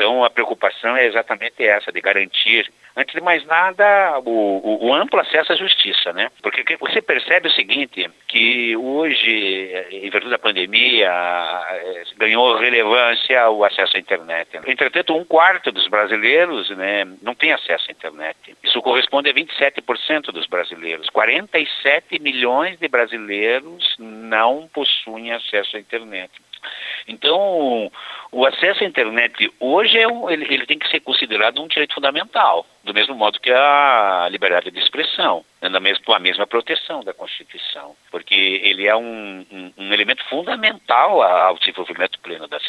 Então a preocupação é exatamente essa, de garantir, antes de mais nada, o, o, o amplo acesso à justiça, né? Porque você percebe o seguinte, que hoje, em virtude da pandemia, ganhou relevância o acesso à internet. Entretanto, um quarto dos brasileiros né, não tem acesso à internet. Isso corresponde a 27% dos brasileiros. 47 milhões de brasileiros não possuem acesso à internet. Então, o acesso à internet hoje é um, ele, ele, tem que ser considerado um direito fundamental, do mesmo modo que a liberdade de expressão, né, com a mesma proteção da Constituição, porque ele é um, um, um elemento fundamental ao desenvolvimento pleno da?